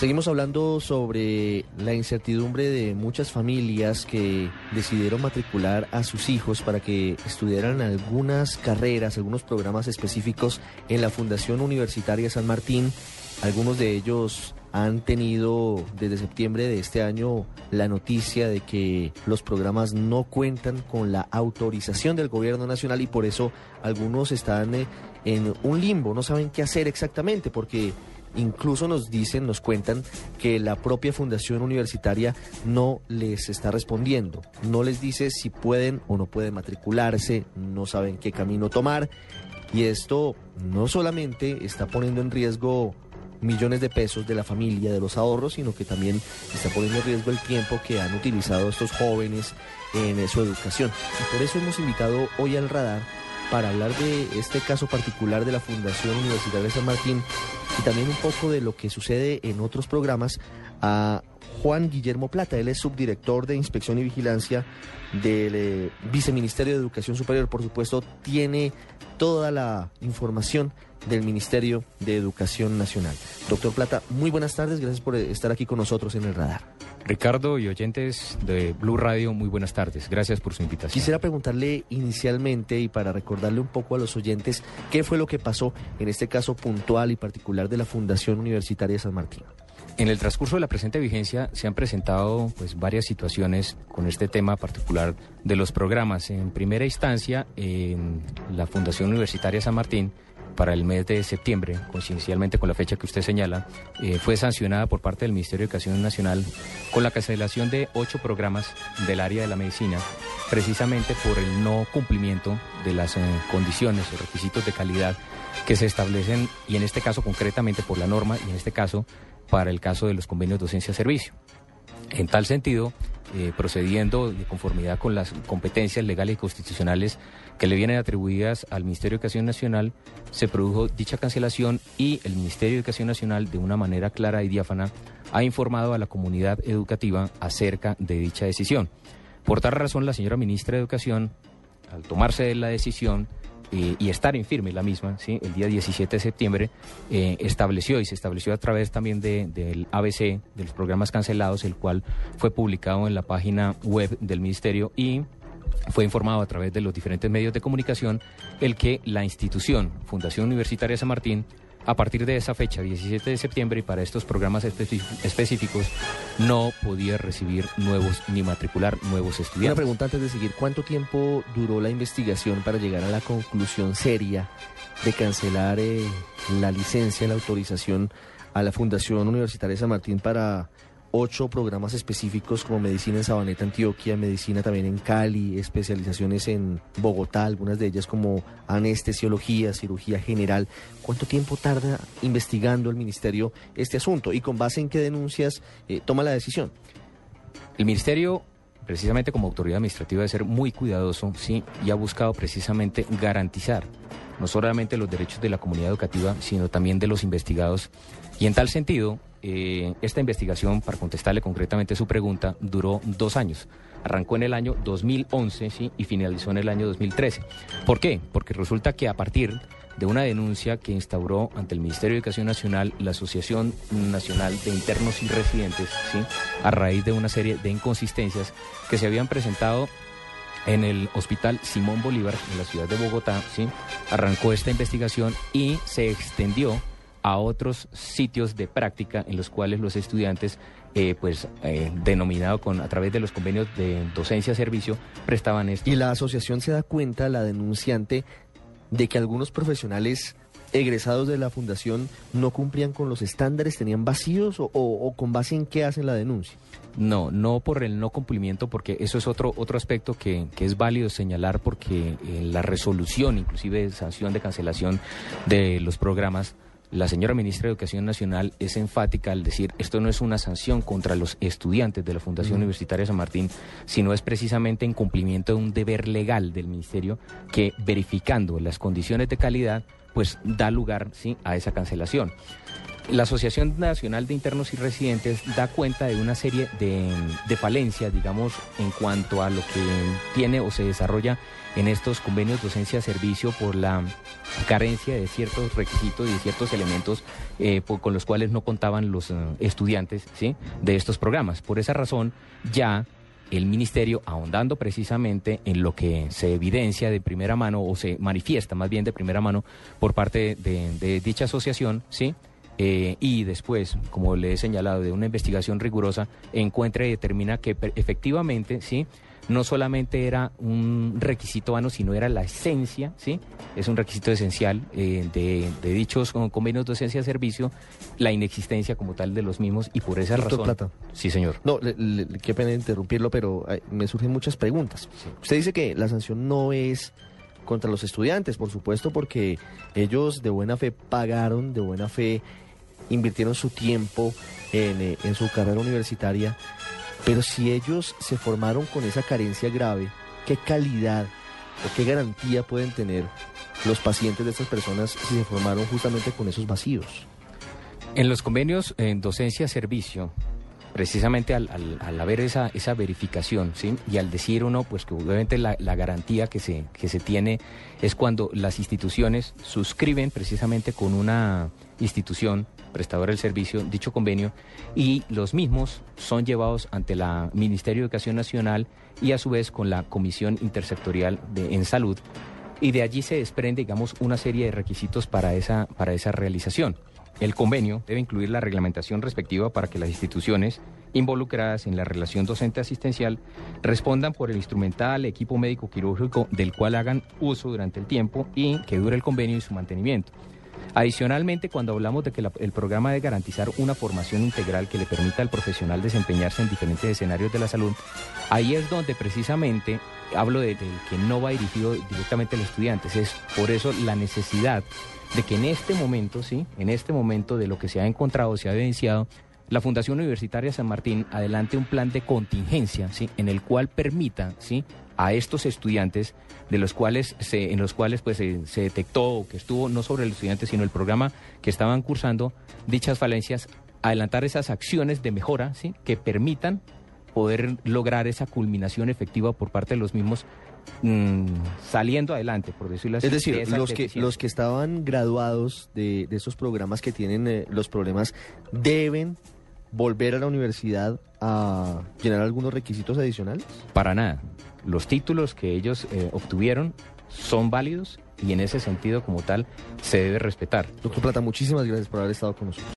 Seguimos hablando sobre la incertidumbre de muchas familias que decidieron matricular a sus hijos para que estudiaran algunas carreras, algunos programas específicos en la Fundación Universitaria San Martín. Algunos de ellos han tenido desde septiembre de este año la noticia de que los programas no cuentan con la autorización del gobierno nacional y por eso algunos están eh, en un limbo, no saben qué hacer exactamente porque Incluso nos dicen, nos cuentan que la propia fundación universitaria no les está respondiendo, no les dice si pueden o no pueden matricularse, no saben qué camino tomar y esto no solamente está poniendo en riesgo millones de pesos de la familia, de los ahorros, sino que también está poniendo en riesgo el tiempo que han utilizado estos jóvenes en su educación. Y por eso hemos invitado hoy al radar para hablar de este caso particular de la Fundación Universitaria de San Martín y también un poco de lo que sucede en otros programas a Juan Guillermo Plata. Él es subdirector de Inspección y Vigilancia del eh, Viceministerio de Educación Superior. Por supuesto, tiene toda la información del Ministerio de Educación Nacional. Doctor Plata, muy buenas tardes. Gracias por estar aquí con nosotros en el radar. Ricardo y oyentes de Blue Radio, muy buenas tardes. Gracias por su invitación. Quisiera preguntarle inicialmente y para recordarle un poco a los oyentes qué fue lo que pasó en este caso puntual y particular de la Fundación Universitaria de San Martín. En el transcurso de la presente vigencia se han presentado pues varias situaciones con este tema particular de los programas. En primera instancia, en la Fundación Universitaria San Martín para el mes de septiembre, coincidencialmente con la fecha que usted señala, eh, fue sancionada por parte del Ministerio de Educación Nacional con la cancelación de ocho programas del área de la medicina, precisamente por el no cumplimiento de las eh, condiciones o requisitos de calidad que se establecen, y en este caso concretamente por la norma, y en este caso para el caso de los convenios de docencia-servicio. En tal sentido, eh, procediendo de conformidad con las competencias legales y constitucionales que le vienen atribuidas al Ministerio de Educación Nacional, se produjo dicha cancelación y el Ministerio de Educación Nacional, de una manera clara y diáfana, ha informado a la comunidad educativa acerca de dicha decisión. Por tal razón, la señora ministra de Educación, al tomarse la decisión, eh, y estar en firme la misma, ¿sí? el día 17 de septiembre, eh, estableció y se estableció a través también del ABC, de los programas cancelados, el cual fue publicado en la página web del Ministerio y fue informado a través de los diferentes medios de comunicación el que la institución Fundación Universitaria San Martín a partir de esa fecha, 17 de septiembre, y para estos programas específicos, no podía recibir nuevos ni matricular nuevos estudiantes. Una pregunta antes de seguir, ¿cuánto tiempo duró la investigación para llegar a la conclusión seria de cancelar eh, la licencia, la autorización a la Fundación Universitaria San Martín para ocho programas específicos como medicina en Sabaneta, Antioquia, medicina también en Cali, especializaciones en Bogotá, algunas de ellas como anestesiología, cirugía general. ¿Cuánto tiempo tarda investigando el ministerio este asunto y con base en qué denuncias eh, toma la decisión? El ministerio precisamente como autoridad administrativa debe ser muy cuidadoso, sí, y ha buscado precisamente garantizar no solamente los derechos de la comunidad educativa, sino también de los investigados. Y en tal sentido, eh, esta investigación, para contestarle concretamente su pregunta, duró dos años. Arrancó en el año 2011 ¿sí? y finalizó en el año 2013. ¿Por qué? Porque resulta que a partir de una denuncia que instauró ante el Ministerio de Educación Nacional la Asociación Nacional de Internos y Residentes, ¿sí? a raíz de una serie de inconsistencias que se habían presentado en el Hospital Simón Bolívar, en la ciudad de Bogotá, ¿sí? arrancó esta investigación y se extendió a otros sitios de práctica en los cuales los estudiantes, eh, pues eh, denominado con a través de los convenios de docencia servicio, prestaban esto. Y la asociación se da cuenta, la denunciante, de que algunos profesionales egresados de la fundación no cumplían con los estándares, tenían vacíos o, con base en qué hacen la denuncia. No, no por el no cumplimiento, porque eso es otro, otro aspecto que, que es válido señalar, porque eh, la resolución, inclusive sanción de cancelación de los programas, la señora ministra de Educación Nacional es enfática al decir esto no es una sanción contra los estudiantes de la Fundación Universitaria San Martín, sino es precisamente en cumplimiento de un deber legal del ministerio que verificando las condiciones de calidad pues da lugar ¿sí? a esa cancelación. La Asociación Nacional de Internos y Residentes da cuenta de una serie de, falencias, digamos, en cuanto a lo que tiene o se desarrolla en estos convenios docencia-servicio por la carencia de ciertos requisitos y ciertos elementos eh, con los cuales no contaban los uh, estudiantes ¿sí? de estos programas. Por esa razón, ya el ministerio, ahondando precisamente en lo que se evidencia de primera mano o se manifiesta más bien de primera mano por parte de dicha asociación, ¿sí? Eh, y después, como le he señalado, de una investigación rigurosa, encuentra y determina que efectivamente, ¿sí? no solamente era un requisito vano, sino era la esencia, ¿sí? Es un requisito esencial eh, de, de, dichos convenios de docencia-servicio, la inexistencia como tal de los mismos y por esa razón... Plata. Sí, señor. No, le, le, qué pena interrumpirlo, pero me surgen muchas preguntas. Sí. Usted dice que la sanción no es contra los estudiantes, por supuesto, porque ellos de buena fe pagaron, de buena fe invirtieron su tiempo en, eh, en su carrera universitaria, pero si ellos se formaron con esa carencia grave, ¿qué calidad o qué garantía pueden tener los pacientes de estas personas si se formaron justamente con esos vacíos? En los convenios en docencia-servicio, precisamente al, al, al, haber esa, esa verificación, ¿sí? Y al decir uno, pues que obviamente la, la, garantía que se, que se tiene es cuando las instituciones suscriben precisamente con una institución prestadora del servicio dicho convenio y los mismos son llevados ante la Ministerio de Educación Nacional y a su vez con la Comisión Intersectorial de, en Salud y de allí se desprende, digamos, una serie de requisitos para esa, para esa realización. El convenio debe incluir la reglamentación respectiva para que las instituciones involucradas en la relación docente asistencial respondan por el instrumental equipo médico quirúrgico del cual hagan uso durante el tiempo y que dure el convenio y su mantenimiento. Adicionalmente, cuando hablamos de que el programa debe garantizar una formación integral que le permita al profesional desempeñarse en diferentes escenarios de la salud, ahí es donde precisamente hablo de, de que no va dirigido directamente al estudiante. Es por eso la necesidad de que en este momento, sí, en este momento de lo que se ha encontrado, se ha evidenciado, la Fundación Universitaria San Martín adelante un plan de contingencia, ¿sí? en el cual permita, ¿sí? a estos estudiantes de los cuales se, en los cuales pues se, se, detectó que estuvo no sobre el estudiante sino el programa que estaban cursando dichas falencias adelantar esas acciones de mejora ¿sí? que permitan poder lograr esa culminación efectiva por parte de los mismos mmm, saliendo adelante por decirlo así es decir de los que los que estaban graduados de, de esos programas que tienen eh, los problemas deben volver a la universidad a llenar algunos requisitos adicionales para nada los títulos que ellos eh, obtuvieron son válidos y en ese sentido como tal se debe respetar. Doctor Plata, muchísimas gracias por haber estado con nosotros.